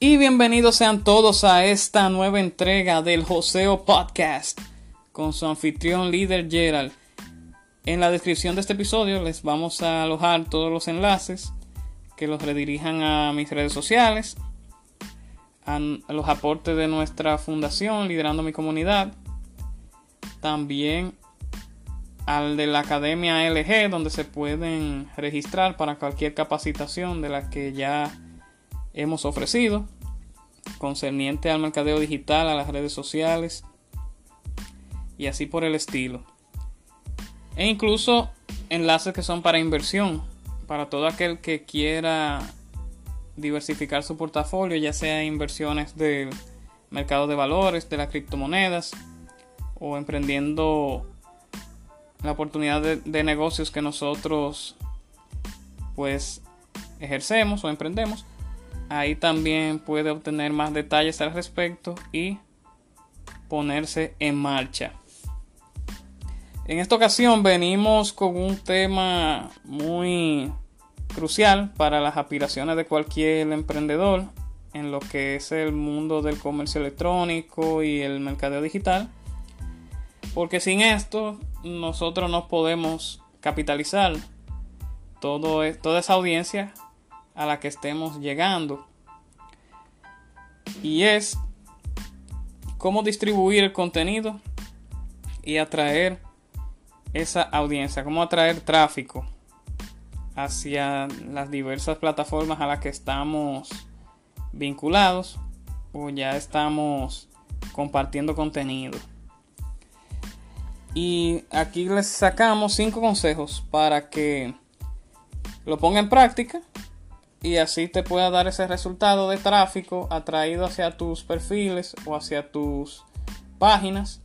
Y bienvenidos sean todos a esta nueva entrega del Joseo Podcast con su anfitrión líder Gerald. En la descripción de este episodio les vamos a alojar todos los enlaces que los redirijan a mis redes sociales, a los aportes de nuestra fundación Liderando mi Comunidad, también al de la Academia LG donde se pueden registrar para cualquier capacitación de la que ya hemos ofrecido concerniente al mercadeo digital, a las redes sociales y así por el estilo. E incluso enlaces que son para inversión, para todo aquel que quiera diversificar su portafolio, ya sea inversiones del mercado de valores, de las criptomonedas o emprendiendo la oportunidad de, de negocios que nosotros pues ejercemos o emprendemos Ahí también puede obtener más detalles al respecto y ponerse en marcha. En esta ocasión venimos con un tema muy crucial para las aspiraciones de cualquier emprendedor en lo que es el mundo del comercio electrónico y el mercadeo digital. Porque sin esto nosotros no podemos capitalizar todo, e, toda esa audiencia a la que estemos llegando. Y es cómo distribuir el contenido y atraer esa audiencia, cómo atraer tráfico hacia las diversas plataformas a las que estamos vinculados o ya estamos compartiendo contenido. Y aquí les sacamos cinco consejos para que lo ponga en práctica y así te pueda dar ese resultado de tráfico atraído hacia tus perfiles o hacia tus páginas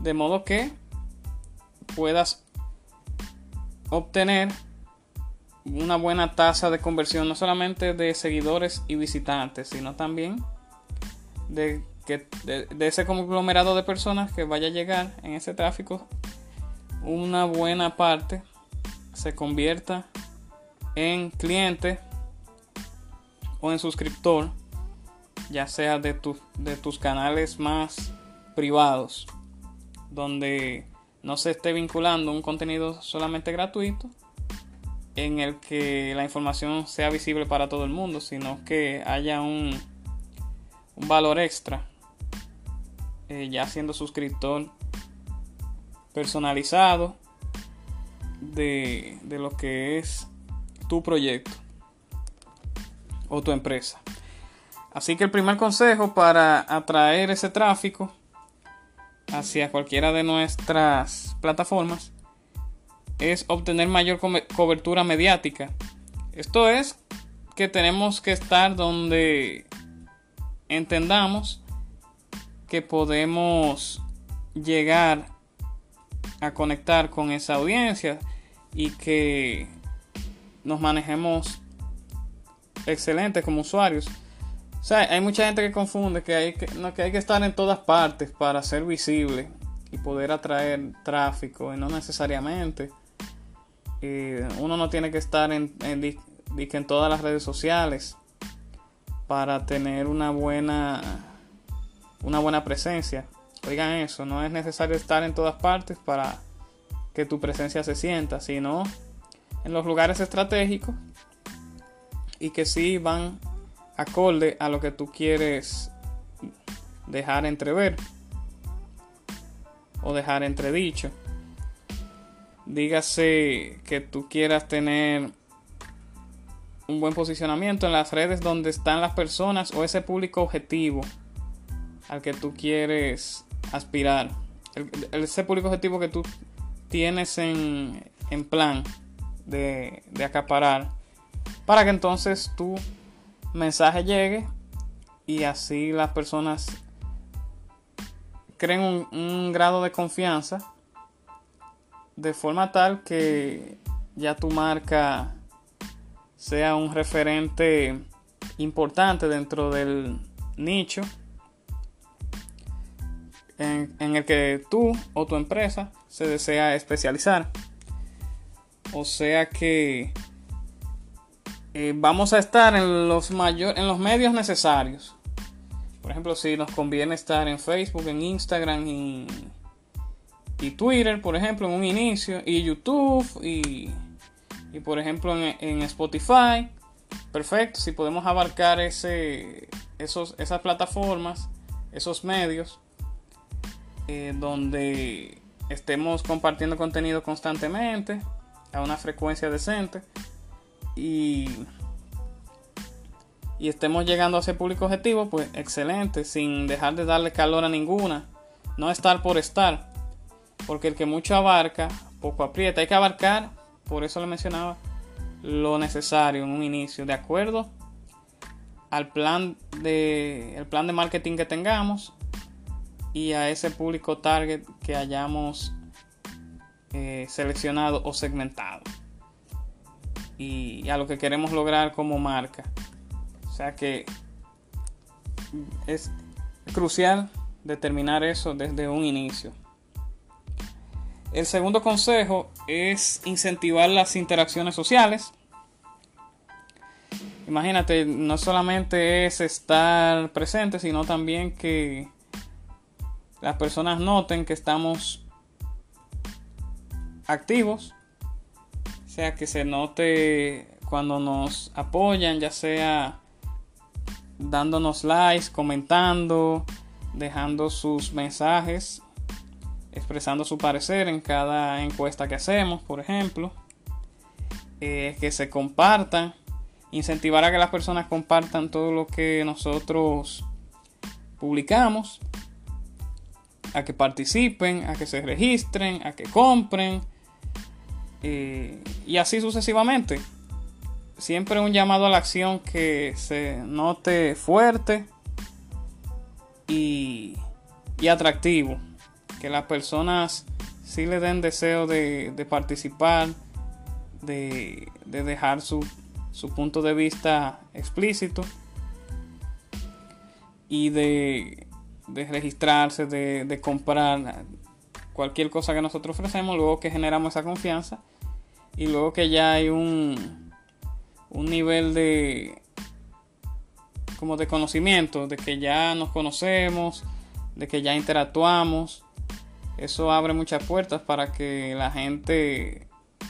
de modo que puedas obtener una buena tasa de conversión no solamente de seguidores y visitantes sino también de, que, de ese conglomerado de personas que vaya a llegar en ese tráfico una buena parte se convierta en cliente o en suscriptor, ya sea de, de tus canales más privados, donde no se esté vinculando un contenido solamente gratuito, en el que la información sea visible para todo el mundo, sino que haya un, un valor extra, eh, ya siendo suscriptor personalizado de, de lo que es tu proyecto o tu empresa. Así que el primer consejo para atraer ese tráfico hacia cualquiera de nuestras plataformas es obtener mayor cobertura mediática. Esto es que tenemos que estar donde entendamos que podemos llegar a conectar con esa audiencia y que nos manejemos excelentes como usuarios. O sea, hay mucha gente que confunde que hay que, estar en todas partes para ser visible y poder atraer tráfico, y no necesariamente. uno no tiene que estar en todas las redes sociales para tener una buena, una buena presencia. Oigan eso, no es necesario estar en todas partes para que tu presencia se sienta, sino en los lugares estratégicos y que sí van acorde a lo que tú quieres dejar entrever o dejar entredicho. Dígase que tú quieras tener un buen posicionamiento en las redes donde están las personas o ese público objetivo al que tú quieres aspirar. ese público objetivo que tú tienes en, plan de, acaparar. Para que entonces tu mensaje llegue y así las personas creen un, grado de confianza de forma tal que ya tu marca sea un referente importante dentro del nicho en, el que tú o tu empresa se desea especializar. O sea que eh, vamos a estar en los, mayor, en los medios necesarios. Por ejemplo, si nos conviene estar en Facebook, en Instagram y, Twitter, por ejemplo, en un inicio, y YouTube y y por ejemplo en, Spotify, perfecto, si podemos abarcar ese, esos, esas plataformas, esos medios, eh, donde estemos compartiendo contenido constantemente, a una frecuencia decente, y, y estemos llegando a ese público objetivo, pues excelente, sin dejar de darle calor a ninguna, no estar por estar, porque el que mucho abarca, poco aprieta, hay que abarcar por eso le mencionaba lo necesario en un inicio, de acuerdo al plan de, el plan de marketing que tengamos y a ese público target que hayamos eh, seleccionado o segmentado y a lo que queremos lograr como marca. O sea que es crucial determinar eso desde un inicio. El segundo consejo es incentivar las interacciones sociales. Imagínate, no solamente es estar presente, sino también que las personas noten que estamos activos. O sea, que se note cuando nos apoyan, ya sea dándonos likes, comentando, dejando sus mensajes expresando su parecer en cada encuesta que hacemos, por ejemplo. Eh, que se compartan, incentivar a que las personas compartan todo lo que nosotros publicamos, a que participen, a que se registren, a que compren, y así sucesivamente. Siempre un llamado a la acción que se note fuerte y, y atractivo que las personas sí le den deseo de, participar, de, dejar su, punto de vista explícito y de, registrarse, de, comprar cualquier cosa que nosotros ofrecemos, luego que generamos esa confianza y luego que ya hay un, un nivel de como de conocimiento, de que ya nos conocemos, de que ya interactuamos eso abre muchas puertas para que la gente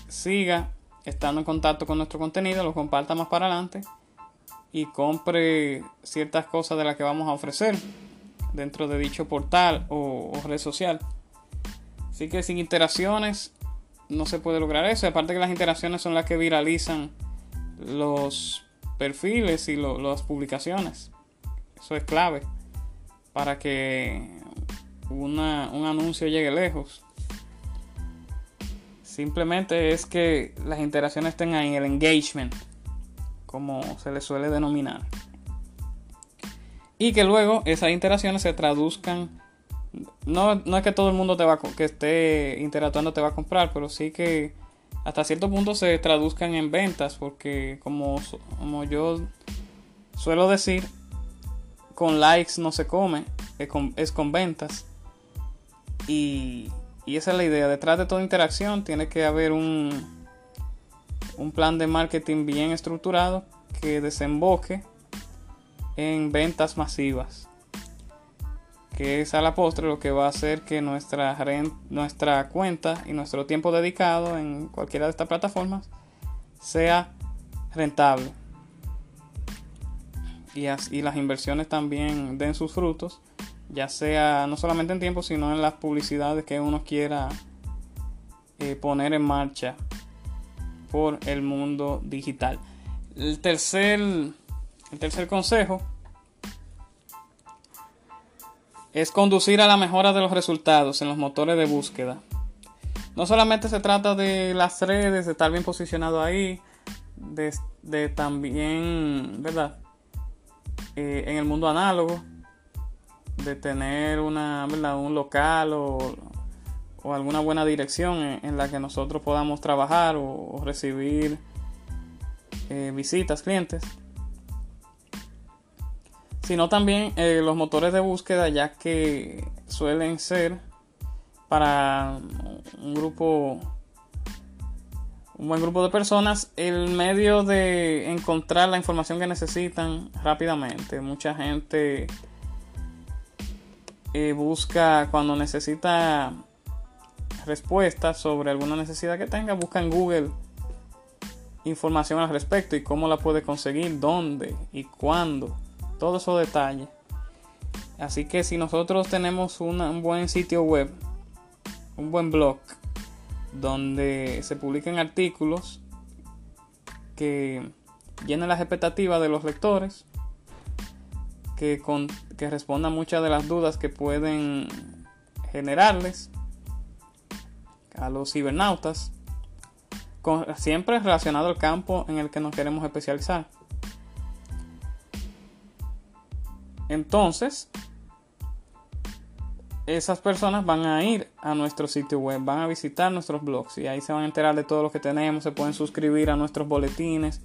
siga estando en contacto con nuestro contenido, lo comparta más para adelante y compre ciertas cosas de las que vamos a ofrecer dentro de dicho portal o, red social. Así que sin interacciones no se puede lograr eso. Aparte que las interacciones son las que viralizan los perfiles y las publicaciones. Eso es clave para que un anuncio llegue lejos. Simplemente es que las interacciones ahí, el engagement, como se le suele denominar. Y que luego esas interacciones se traduzcan. No, no es que todo el mundo te va, que esté interactuando te va a comprar, pero sí que hasta cierto punto se traduzcan en ventas, porque como, como yo suelo decir, con likes no se come, es con ventas. Y, esa es la idea. Detrás de toda interacción tiene que haber un, un plan de marketing bien estructurado que desemboque en ventas masivas. Que es a la postre lo que va a hacer que nuestra, nuestra cuenta y nuestro tiempo dedicado en cualquiera de estas plataformas sea rentable y, las inversiones también den sus frutos, ya sea no solamente en tiempo, sino en las publicidades que uno quiera eh, poner en marcha por el mundo digital. El tercer, el tercer consejo es conducir a la mejora de los resultados en los motores de búsqueda. No solamente se trata de las redes, de estar bien posicionado ahí, de, también, ¿verdad? Eh, en el mundo análogo, de tener una, un local o, alguna buena dirección en, la que nosotros podamos trabajar o, recibir eh, visitas, clientes sino también eh, los motores de búsqueda, ya que suelen ser para un grupo, un buen grupo de personas, el medio de encontrar la información que necesitan rápidamente. Mucha gente eh, busca cuando necesita respuestas sobre alguna necesidad que tenga, busca en Google información al respecto y cómo la puede conseguir, dónde y cuándo todos esos detalles. Así que si nosotros tenemos un buen sitio web, un buen blog, donde se publiquen artículos que llenen las expectativas de los lectores, que, que respondan muchas de las dudas que pueden generarles a los cibernautas, siempre relacionado al campo en el que nos queremos especializar. Entonces, esas personas van a ir a nuestro sitio web, van a visitar nuestros blogs y ahí se van a enterar de todo lo que tenemos, se pueden suscribir a nuestros boletines,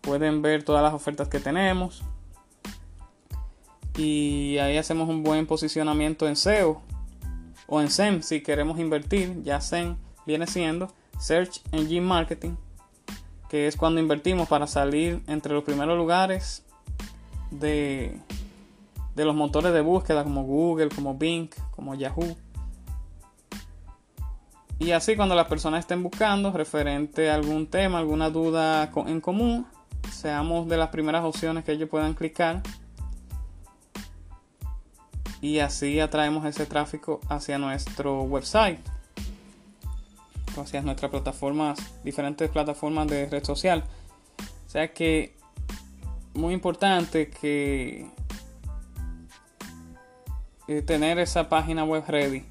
pueden ver todas las ofertas que tenemos. Y ahí hacemos un buen posicionamiento en SEO o en SEM si queremos invertir, ya SEM viene siendo Search Engine Marketing, que es cuando invertimos para salir entre los primeros lugares de de los motores de búsqueda como Google, como Bing, como Yahoo. Y así cuando las personas estén buscando referente a algún tema, alguna duda en común, seamos de las primeras opciones que ellos puedan clicar. Y así atraemos ese tráfico hacia nuestro website, hacia nuestras plataformas, diferentes plataformas de red social. O sea que muy importante que tener esa página web ready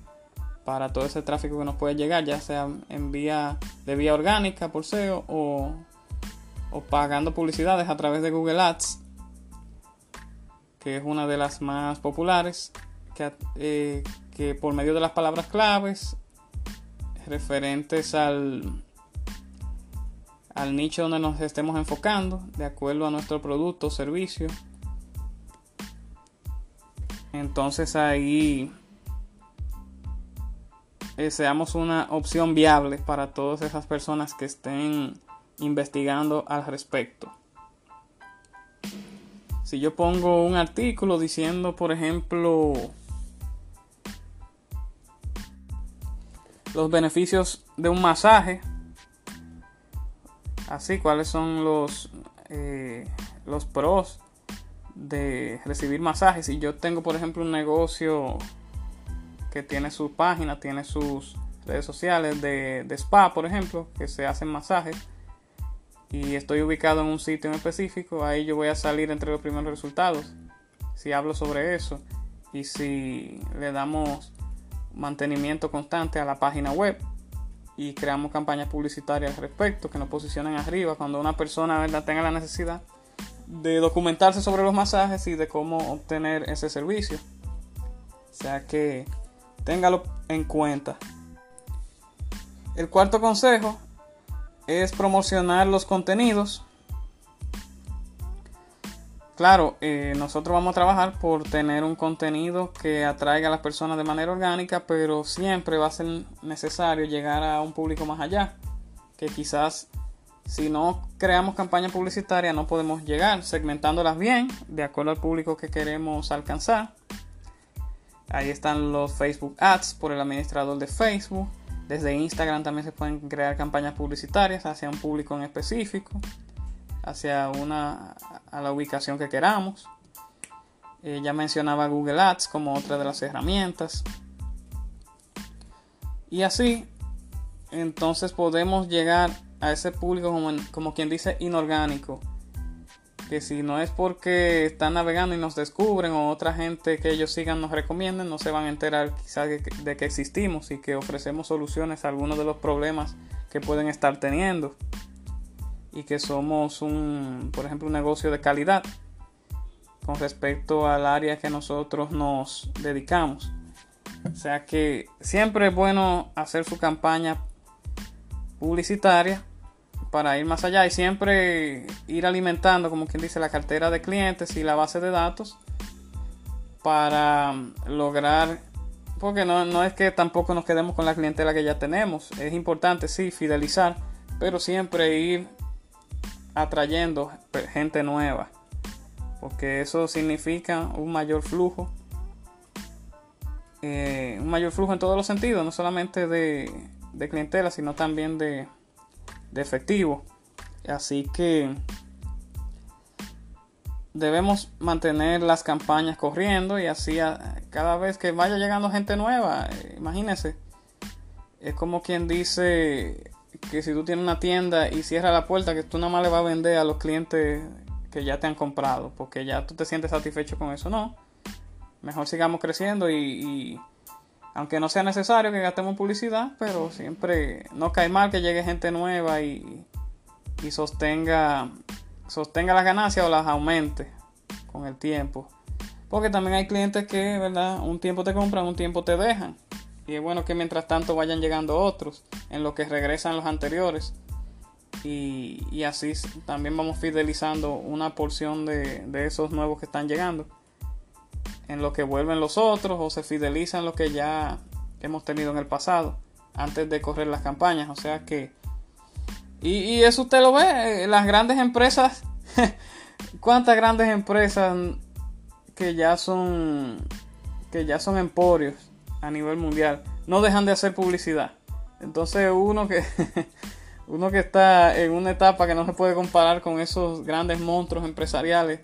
para todo ese tráfico que nos puede llegar, ya sea en vía de vía orgánica por SEO o, pagando publicidades a través de Google Ads, que es una de las más populares, que, eh, que por medio de las palabras claves referentes al, al nicho donde nos estemos enfocando, de acuerdo a nuestro producto o servicio, entonces ahí eh, seamos una opción viable para todas esas personas que estén investigando al respecto. Si yo pongo un artículo diciendo, por ejemplo, los beneficios de un masaje, así, cuáles son los, eh, los pros de recibir masajes. Si yo tengo, por ejemplo, un negocio que tiene su página, tiene sus redes sociales de, spa, por ejemplo, que se hacen masajes, y estoy ubicado en un sitio en específico, ahí yo voy a salir entre los primeros resultados. Si hablo sobre eso y si le damos mantenimiento constante a la página web y creamos campañas publicitarias al respecto que nos posicionen arriba cuando una persona ¿verdad? tenga la necesidad de documentarse sobre los masajes y de cómo obtener ese servicio. O sea que téngalo en cuenta. El cuarto consejo es promocionar los contenidos. Claro, eh, nosotros vamos a trabajar por tener un contenido que atraiga a las personas de manera orgánica, pero siempre va a ser necesario llegar a un público más allá, que quizás si no creamos campaña publicitaria no podemos llegar segmentándolas bien de acuerdo al público que queremos alcanzar. Ahí están los Facebook Ads por el administrador de Facebook. Desde Instagram también se pueden crear campañas publicitarias hacia un público en específico, hacia una a la ubicación que queramos. Eh, ya mencionaba Google Ads como otra de las herramientas. Y así, entonces podemos llegar a ese público como, como quien dice inorgánico que si no es porque están navegando y nos descubren o otra gente que ellos sigan nos recomienden, no se van a enterar quizás de, que existimos y que ofrecemos soluciones a algunos de los problemas que pueden estar teniendo y que somos un, por ejemplo, un negocio de calidad con respecto al área que nosotros nos dedicamos. O sea que siempre es bueno hacer su campaña publicitaria para ir más allá y siempre ir alimentando, como quien dice, la cartera de clientes y la base de datos para lograr, porque no, no es que tampoco nos quedemos con la clientela que ya tenemos, es importante, sí, fidelizar, pero siempre ir atrayendo gente nueva, porque eso significa un mayor flujo, eh, un mayor flujo en todos los sentidos, no solamente de, de clientela, sino también de, de efectivo. Así que debemos mantener las campañas corriendo y así cada vez que vaya llegando gente nueva, eh, imagínense, es como quien dice que si tú tienes una tienda y cierra la puerta, que tú nada más le vas a vender a los clientes que ya te han comprado, porque ya tú te sientes satisfecho con eso, no. Mejor sigamos creciendo y aunque no sea necesario que gastemos publicidad, pero siempre no cae mal que llegue gente nueva y, y sostenga, sostenga las ganancias o las aumente con el tiempo. Porque también hay clientes que, ¿verdad? Un tiempo te compran, un tiempo te dejan. Y es bueno que mientras tanto vayan llegando otros, en lo que regresan los anteriores. Y, y así también vamos fidelizando una porción de, de esos nuevos que están llegando en lo que vuelven los otros o se fidelizan lo que ya hemos tenido en el pasado antes de correr las campañas. O sea que... Y, eso usted lo ve, las grandes empresas, cuántas grandes empresas que ya son que ya son emporios a nivel mundial no dejan de hacer publicidad. Entonces uno que uno que está en una etapa que no se puede comparar con esos grandes monstruos empresariales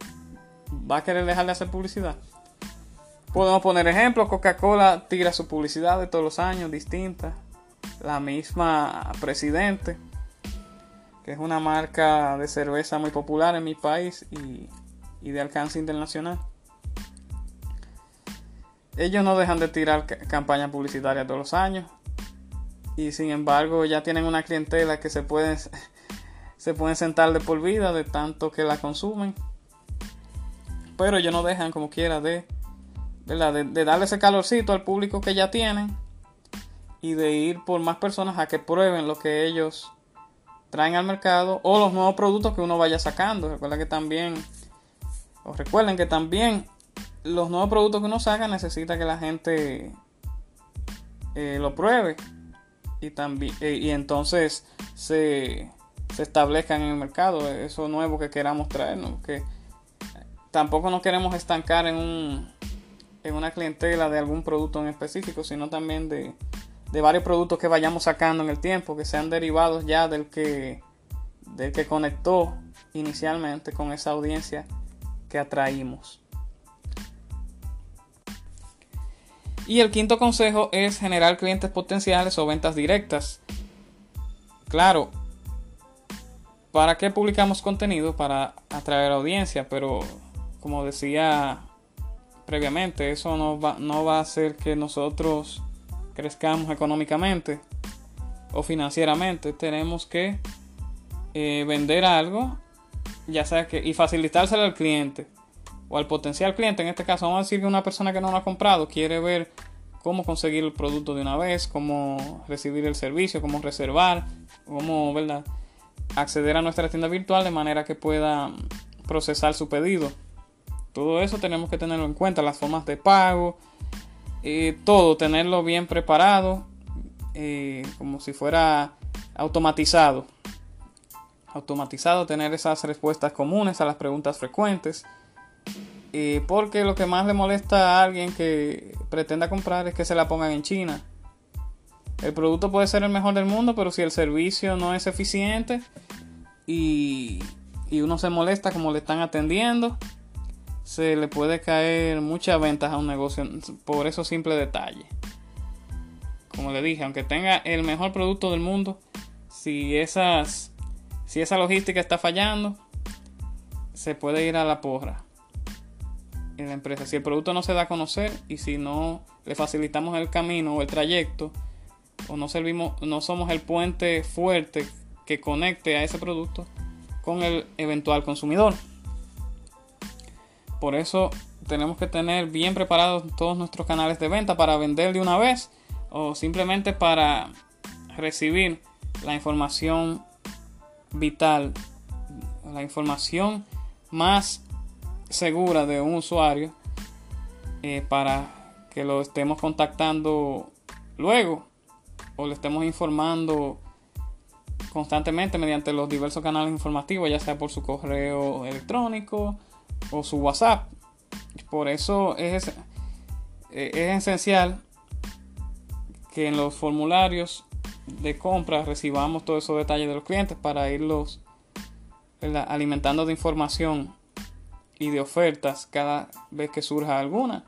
va a querer dejar de hacer publicidad. Podemos poner ejemplos, Coca-Cola tira su publicidad de todos los años, distinta. La misma Presidente, que es una marca de cerveza muy popular en mi país y, de alcance internacional. Ellos no dejan de tirar campañas publicitarias todos los años. Y sin embargo ya tienen una clientela que se pueden, se pueden sentar de por vida de tanto que la consumen. Pero ellos no dejan como quiera de de, darle ese calorcito al público que ya tienen y de ir por más personas a que prueben lo que ellos traen al mercado o los nuevos productos que uno vaya sacando. Recuerden que también, o recuerden que también los nuevos productos que uno saca necesita que la gente eh, lo pruebe y también eh, y entonces se, se establezcan en el mercado eso nuevo que queramos traernos que tampoco nos queremos estancar en un en una clientela de algún producto en específico, sino también de, varios productos que vayamos sacando en el tiempo, que sean derivados ya del que, del que conectó inicialmente con esa audiencia que atraímos. Y el quinto consejo es generar clientes potenciales o ventas directas. Claro, ¿para qué publicamos contenido? Para atraer audiencia, pero como decía previamente. Eso no va, no va a hacer que nosotros crezcamos económicamente o financieramente. Tenemos que eh, vender algo, ya sea que, y facilitárselo al cliente o al potencial cliente. En este caso, vamos a decir que una persona que no lo ha comprado quiere ver cómo conseguir el producto de una vez, cómo recibir el servicio, cómo reservar, cómo ¿verdad? acceder a nuestra tienda virtual de manera que pueda procesar su pedido. Todo eso tenemos que tenerlo en cuenta, las formas de pago, eh, todo, tenerlo bien preparado, eh, como si fuera automatizado. Automatizado, tener esas respuestas comunes a las preguntas frecuentes. Y porque lo que más le molesta a alguien que pretenda comprar es que se la pongan en China. El producto puede ser el mejor del mundo, pero si el servicio no es eficiente y, y uno se molesta como le están atendiendo, se le puede caer muchas ventas a un negocio por esos simples detalles. Como le dije, aunque tenga el mejor producto del mundo, si esas si esa logística está fallando, se puede ir a la porra en la empresa. Si el producto no se da a conocer y si no le facilitamos el camino o el trayecto, o no servimos, no somos el puente fuerte que conecte a ese producto con el eventual consumidor. Por eso tenemos que tener bien preparados todos nuestros canales de venta para vender de una vez o simplemente para recibir la información vital, la información más segura de un usuario eh, para que lo estemos contactando luego o le estemos informando constantemente mediante los diversos canales informativos, ya sea por su correo electrónico o su WhatsApp. Por eso es, eh, es esencial que en los formularios de compra recibamos todos esos detalles de los clientes para irlos alimentando de información y de ofertas cada vez que surja alguna.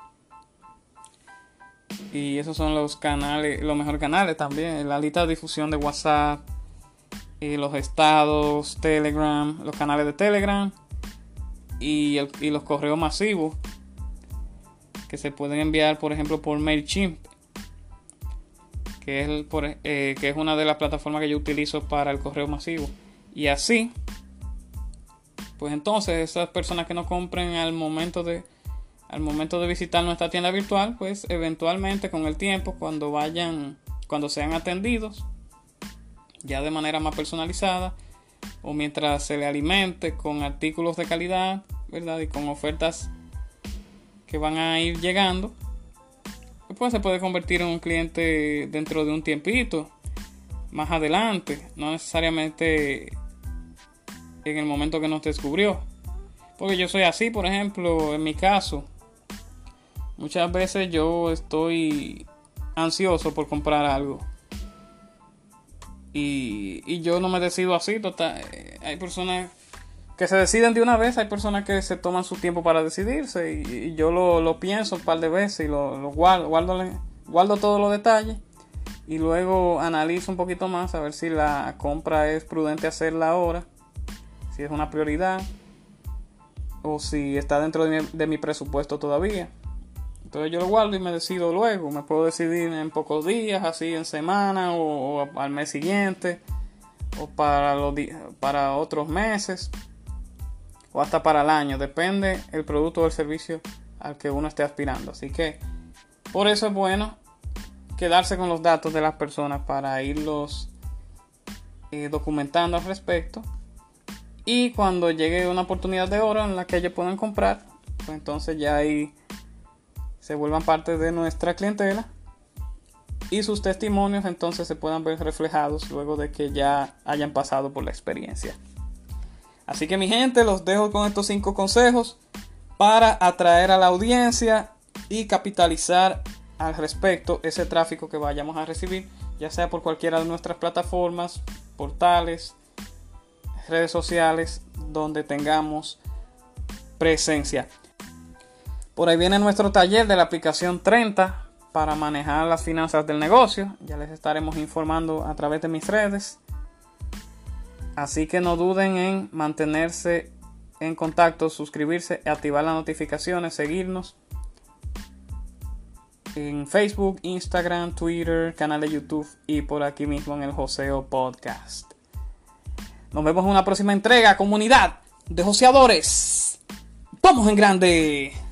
Y esos son los canales, los mejores canales también. La lista de difusión de WhatsApp, y los estados, Telegram, los canales de Telegram y, y los correos masivos que se pueden enviar, por ejemplo, por MailChimp que es, eh, que es una de las plataformas que yo utilizo para el correo masivo. Y así, pues entonces esas personas que no compren al momento de, al momento de visitar nuestra tienda virtual, pues eventualmente con el tiempo, cuando vayan, cuando sean atendidos, ya de manera más personalizada, o mientras se le alimente con artículos de calidad, ¿verdad? Y con ofertas que van a ir llegando, pues se puede convertir en un cliente dentro de un tiempito, más adelante, no necesariamente en el momento que nos descubrió. Porque yo soy así, por ejemplo, en mi caso, muchas veces yo estoy ansioso por comprar algo. Y, y yo no me decido así, total. Hay personas que se deciden de una vez, hay personas que se toman su tiempo para decidirse y, yo lo, pienso un par de veces y lo, guardo, guardo, todos los detalles y luego analizo un poquito más a ver si la compra es prudente hacerla ahora, si es una prioridad o si está dentro de mi, presupuesto todavía. Entonces yo lo guardo y me decido luego. Me puedo decidir en pocos días, así en semana o, al mes siguiente o para, los, para otros meses o hasta para el año, depende el producto o el servicio al que uno esté aspirando. Así que por eso es bueno quedarse con los datos de las personas para irlos eh, documentando al respecto. Y cuando llegue una oportunidad de oro en la que ellos puedan comprar, pues entonces ya ahí se vuelvan parte de nuestra clientela y sus testimonios entonces se puedan ver reflejados luego de que ya hayan pasado por la experiencia. Así que mi gente, los dejo con estos cinco consejos para atraer a la audiencia y capitalizar al respecto ese tráfico que vayamos a recibir, ya sea por cualquiera de nuestras plataformas, portales, redes sociales, donde tengamos presencia. Por ahí viene nuestro taller de la aplicación 30 para manejar las finanzas del negocio. Ya les estaremos informando a través de mis redes. Así que no duden en mantenerse en contacto, suscribirse, activar las notificaciones, seguirnos en Facebook, Instagram, Twitter, canal de YouTube y por aquí mismo en el Joseo Podcast. Nos vemos en una próxima entrega, comunidad de joseadores. ¡Vamos en grande!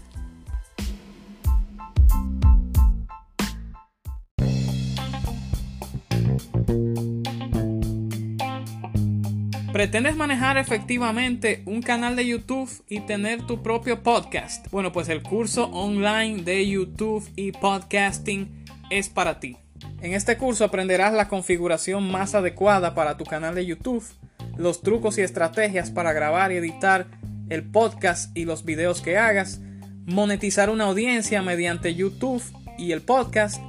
¿Pretendes manejar efectivamente un canal de YouTube y tener tu propio podcast? Bueno, pues el curso online de YouTube y podcasting es para ti. En este curso aprenderás la configuración más adecuada para tu canal de YouTube, los trucos y estrategias para grabar y editar el podcast y los videos que hagas, monetizar una audiencia mediante YouTube y el podcast,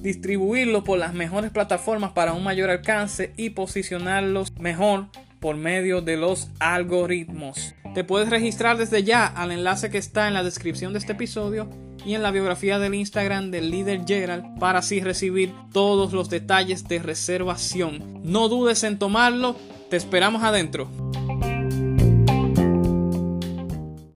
distribuirlo por las mejores plataformas para un mayor alcance y posicionarlos mejor por medio de los algoritmos. Te puedes registrar desde ya al enlace que está en la descripción de este episodio y en la biografía del Instagram del líder Gerald para así recibir todos los detalles de reservación. No dudes en tomarlo, te esperamos adentro.